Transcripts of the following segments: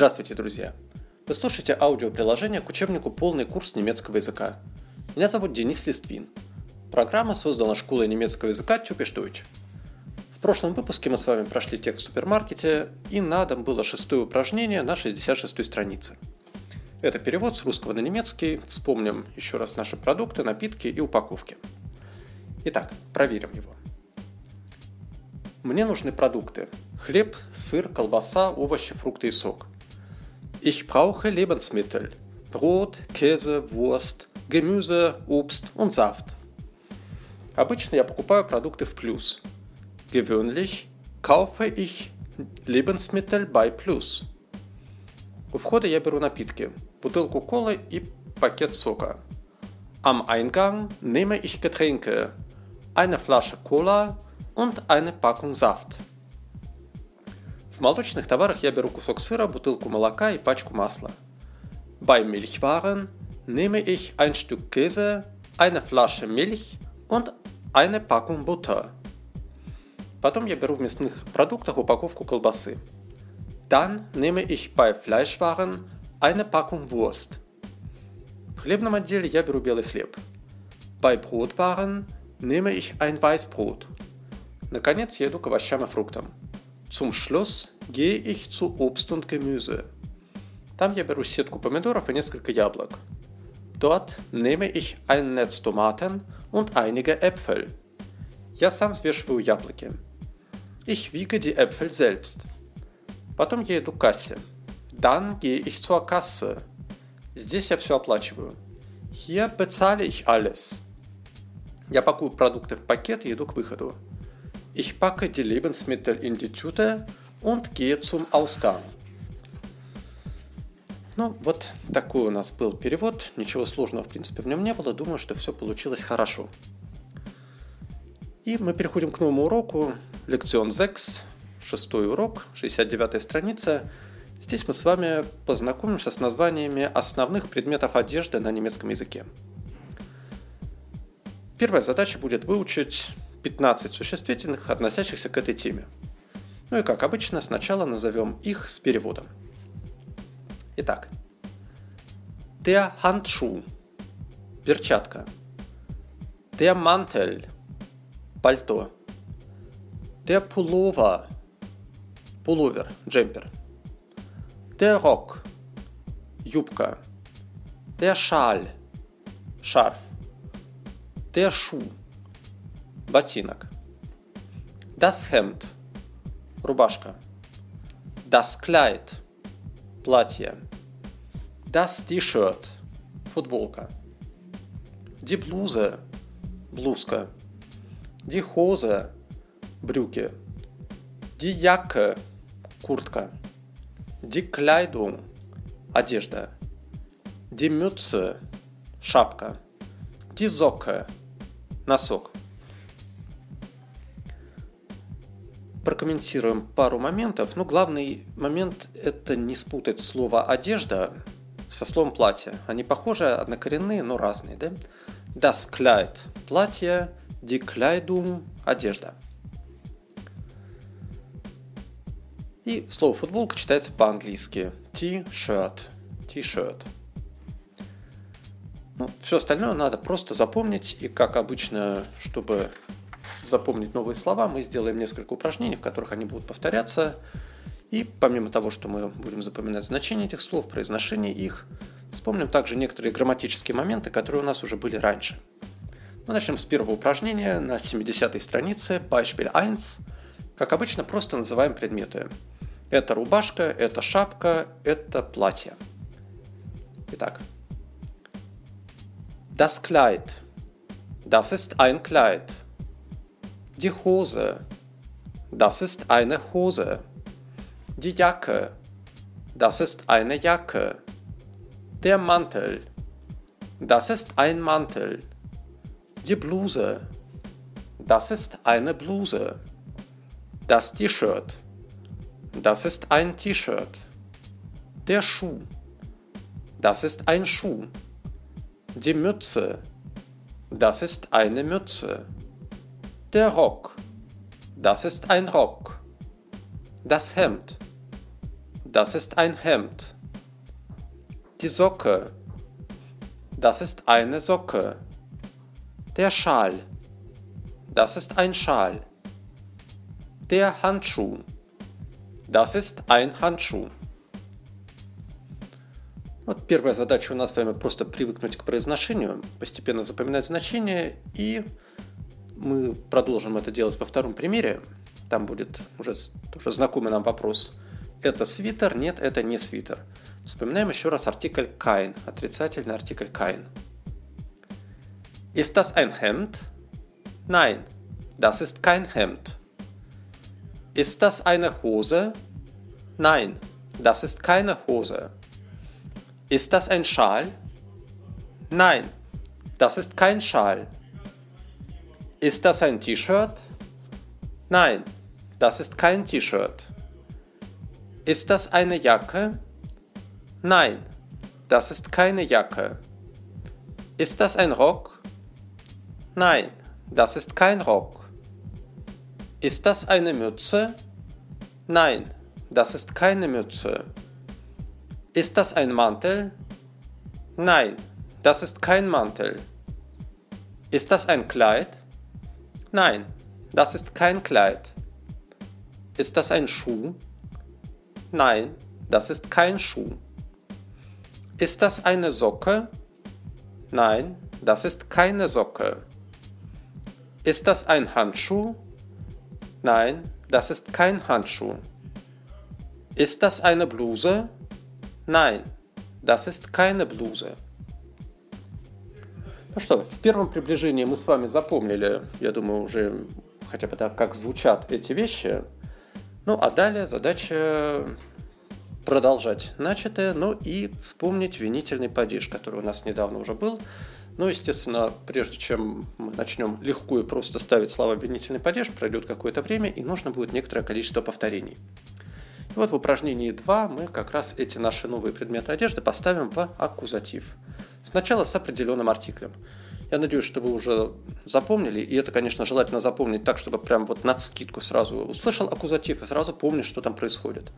Здравствуйте, друзья! Вы слушаете аудиоприложение к учебнику «Полный курс немецкого языка». Меня зовут Денис Листвин. Программа создана школой немецкого языка Deutsch. В прошлом выпуске мы с вами прошли текст в супермаркете, и на дом было шестое упражнение на 66 странице. Это перевод с русского на немецкий. Вспомним еще раз наши продукты, напитки и упаковки. Итак, проверим его. Мне нужны продукты. Хлеб, сыр, колбаса, овощи, фрукты и сок. Ich brauche Lebensmittel. Brot, Käse, Wurst, Gemüse, Obst und Saft. Обычно я покупаю продукты в плюс. Gewöhnlich kaufe ich Lebensmittel bei Plus. У входа я беру напитки. Бутылку колы и пакет сока. Am Eingang nehme ich Getränke. Eine Flasche Cola und eine Packung Saft. В молочных товарах я беру кусок сыра, бутылку молока и пачку масла. Bei Milchwaren nehme ich ein Stück Käse, eine Flasche Milch und eine Packung Butter. Потом я беру в мясных продуктах упаковку колбасы. Dann nehme ich bei Fleischwaren eine Packung Wurst. В хлебном отделе я беру белый хлеб. Bei Brotwaren nehme ich ein Weißbrot. Наконец я иду к овощам и фруктам. Zum Schluss gehe ich zu Obst und Gemüse. Там я беру сетку помидоров и несколько яблок. Dort nehme ich ein Netz Tomaten und einige Äpfel. Я сам взвешиваю яблоки. Ich wiege die Äpfel selbst. Потом я иду к кассе. Dann gehe ich zur Kasse. Здесь я все оплачиваю. Hier bezahle ich alles. Я пакую продукты в пакет и иду к выходу. Ich packe die Lebensmittel in die Tüte und gehe zum Ausgang. Ну, вот такой у нас был перевод. Ничего сложного, в принципе, в нем не было. Думаю, что все получилось хорошо. И мы переходим к новому уроку. Лекцион 6, шестой урок, 69 страница. Здесь мы с вами познакомимся с названиями основных предметов одежды на немецком языке. Первая задача будет выучить 15 существительных, относящихся к этой теме. Ну и как обычно, сначала назовем их с переводом. Итак, der Handschuh – перчатка. Der Mantel – пальто. Der Pullover – пуловер, джемпер. Der Rock – юбка. Der Schal – шарф. Der Schuh – ботинок. Das Hemd – рубашка. Das Kleid – платье. Das T-Shirt – футболка. Die Bluse – блузка. Die Hose – брюки. Die Jacke – куртка. Die Kleidung – одежда. Die Mütze – шапка. Die Socke – носок. Прокомментируем пару моментов. Ну, главный момент – это не спутать слово «одежда» со словом «платье». Они похожи, однокоренные, но разные, да? Das Kleid – платье, die Kleidung – одежда. И слово «футболка» читается по-английски. T-shirt. T-shirt. Ну, все остальное надо просто запомнить. И как обычно, чтобы запомнить новые слова, мы сделаем несколько упражнений, в которых они будут повторяться. И помимо того, что мы будем запоминать значение этих слов, произношение их, вспомним также некоторые грамматические моменты, которые у нас уже были раньше. Мы начнем с первого упражнения на 70-й странице, Beispiel 1. Как обычно, просто называем предметы. Это рубашка, это шапка, это платье. Итак. Das Kleid. Das ist ein Kleid. Die Hose. Das ist eine Hose. Die Jacke. Das ist eine Jacke. Der Mantel. Das ist ein Mantel. Die Bluse. Das ist eine Bluse. Das T-Shirt. Das ist ein T-Shirt. Der Schuh. Das ist ein Schuh. Die Mütze. Das ist eine Mütze. Der Rock. Das ist ein Rock. Das Hemd. Das ist ein Hemd. Die Socke. Das ist eine Socke. Der Schal. Das ist ein Schal. Der Handschuh. Das ist ein Handschuh. Вот первая задача у нас с вами просто привыкнуть к произношению, постепенно запоминать значения, и мы продолжим это делать во втором примере. Там будет уже тоже знакомый нам вопрос. Это свитер? Нет, это не свитер. Вспоминаем еще раз артикль kein, отрицательный артикль kein. Ist das ein Hemd? Nein, das ist kein Hemd. Ist das eine Hose? Nein, das ist keine Hose. Ist das ein Schal? Nein, das ist kein Schal. Ist das ein T-Shirt? Nein, das ist kein T-Shirt. Ist das eine Jacke? Nein, das ist keine Jacke. Ist das ein Rock? Nein, das ist kein Rock. Ist das eine Mütze? Nein, das ist keine Mütze. Ist das ein Mantel? Nein, das ist kein Mantel. Ist das ein Kleid? Nein, das ist kein Kleid. Ist das ein Schuh? Nein, das ist kein Schuh. Ist das eine Socke? Nein, das ist keine Socke. Ist das ein Handschuh? Nein, das ist kein Handschuh. Ist das eine Bluse? Nein, das ist keine Bluse. Ну что, в первом приближении мы с вами запомнили, я думаю, уже хотя бы так, как звучат эти вещи. Ну а далее задача продолжать начатое, ну и вспомнить винительный падеж, который у нас недавно уже был. Ну, естественно, прежде чем мы начнем легко и просто ставить слова обвинительный падеж, пройдет какое-то время, и нужно будет некоторое количество повторений. И вот в упражнении 2 мы как раз эти наши новые предметы одежды поставим в аккузатив. Сначала с определенным артиклем. Я надеюсь, что вы уже запомнили, и это, конечно, желательно запомнить так, чтобы прям вот на скидку сразу услышал аккузатив и сразу помнишь, что там происходит.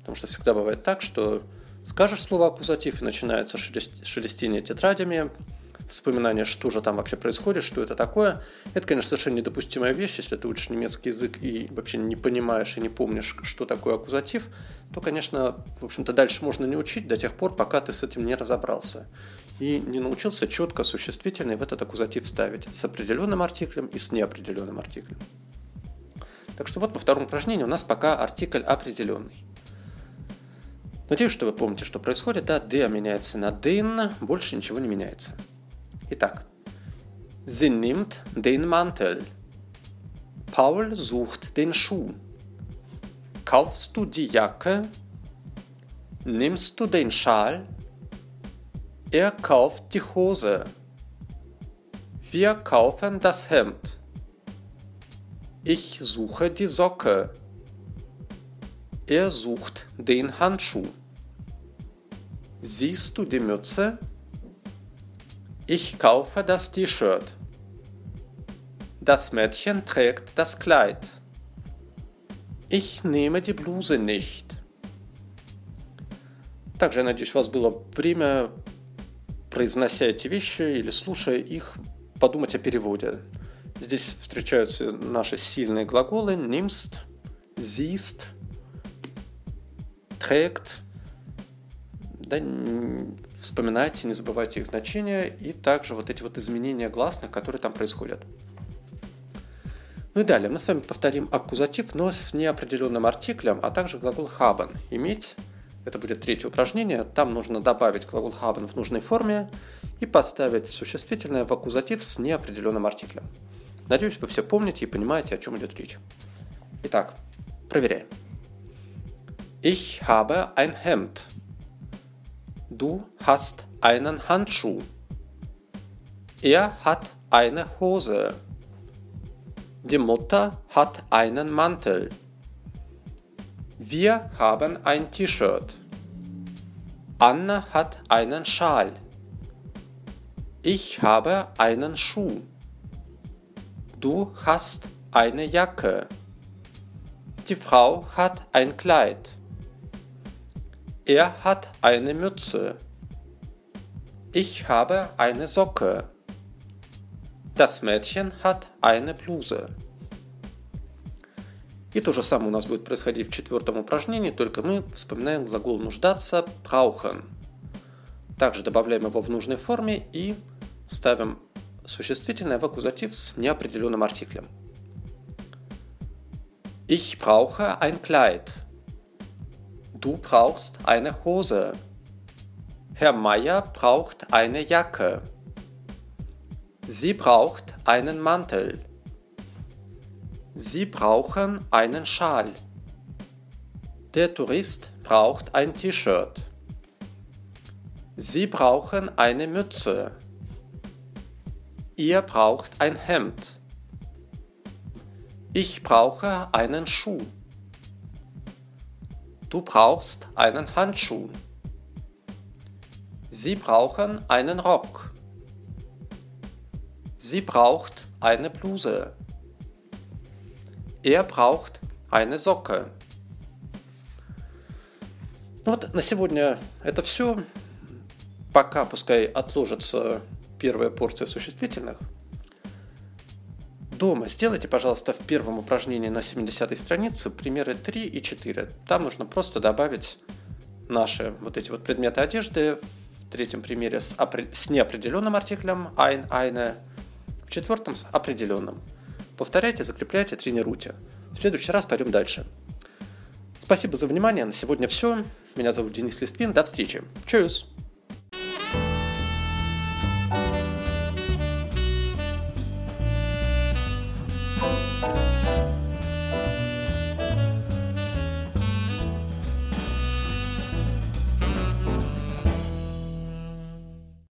Потому что всегда бывает так, что скажешь слово аккузатив и начинается шелестение тетрадями, вспоминание, что же там вообще происходит, что это такое. Это, конечно, совершенно недопустимая вещь. Если ты учишь немецкий язык и вообще не понимаешь и не помнишь, что такое аккузатив, то, конечно, в общем-то, дальше можно не учить до тех пор, пока ты с этим не разобрался. И не научился четко существительный в этот аккузатив ставить с определенным артиклем и с неопределенным артиклем. Так что вот во втором упражнении у нас пока артикль определенный. Надеюсь, что вы помните, что происходит. Да, der меняется на den, больше ничего не меняется. Итак, sie nimmt den Mantel. Paul sucht den Schuh. Kaufst du die Jacke? Nimmst du den Schal? Er kauft die Hose. Wir kaufen das Hemd. Ich suche die Socke. Er sucht den Handschuh. Siehst du die Mütze? Ich kaufe das T-Shirt. Das Mädchen trägt das Kleid. Ich nehme die Bluse nicht. Также, я надеюсь, у вас было время, произнося эти вещи или слушая их, подумать о переводе. Здесь встречаются наши сильные глаголы nimmst, siehst, trägt, да, вспоминайте, не забывайте их значения и также вот эти вот изменения гласных, которые там происходят. Ну и далее мы с вами повторим аккузатив, но с неопределенным артиклем, а также глагол haben. Иметь, это будет третье упражнение, там нужно добавить глагол haben в нужной форме и поставить существительное в аккузатив с неопределенным артиклем. Надеюсь, вы все помните и понимаете, о чем идет речь. Итак, проверяем. Ich habe ein Hemd. Du hast einen Handschuh. Er hat eine Hose. Die Mutter hat einen Mantel. Wir haben ein T-Shirt. Anna hat einen Schal. Ich habe einen Schuh. Du hast eine Jacke. Die Frau hat ein Kleid. Er hat eine Mütze. Ich habe eine Socke. Das Mädchen hat eine Bluse. И то же самое у нас будет происходить в четвертом упражнении, только мы вспоминаем глагол нуждаться brauchen. Также добавляем его в нужной форме и ставим существительное в аккузатив с неопределенным артиклем. Ich brauche ein Kleid. Du brauchst eine Hose. Herr Meier braucht eine Jacke. Sie braucht einen Mantel. Sie brauchen einen Schal. Der Tourist braucht ein T-Shirt. Sie brauchen eine Mütze. Ihr braucht ein Hemd. Ich brauche einen Schuh. Du brauchst einen Handschuh. Sie brauchen einen Rock. Sie braucht eine Bluse. Er braucht eine Socke. Ну вот на сегодня это все. Пока пускай отложится первая порция существительных. Дома сделайте, пожалуйста, в первом упражнении на 70 странице примеры 3 и 4. Там нужно просто добавить наши вот эти вот предметы одежды. В третьем примере с, с неопределенным артиклем ein, eine. В четвертом с определенным. Повторяйте, закрепляйте, тренируйте. В следующий раз пойдем дальше. Спасибо за внимание. На сегодня все. Меня зовут Денис Листвин. До встречи. Чус!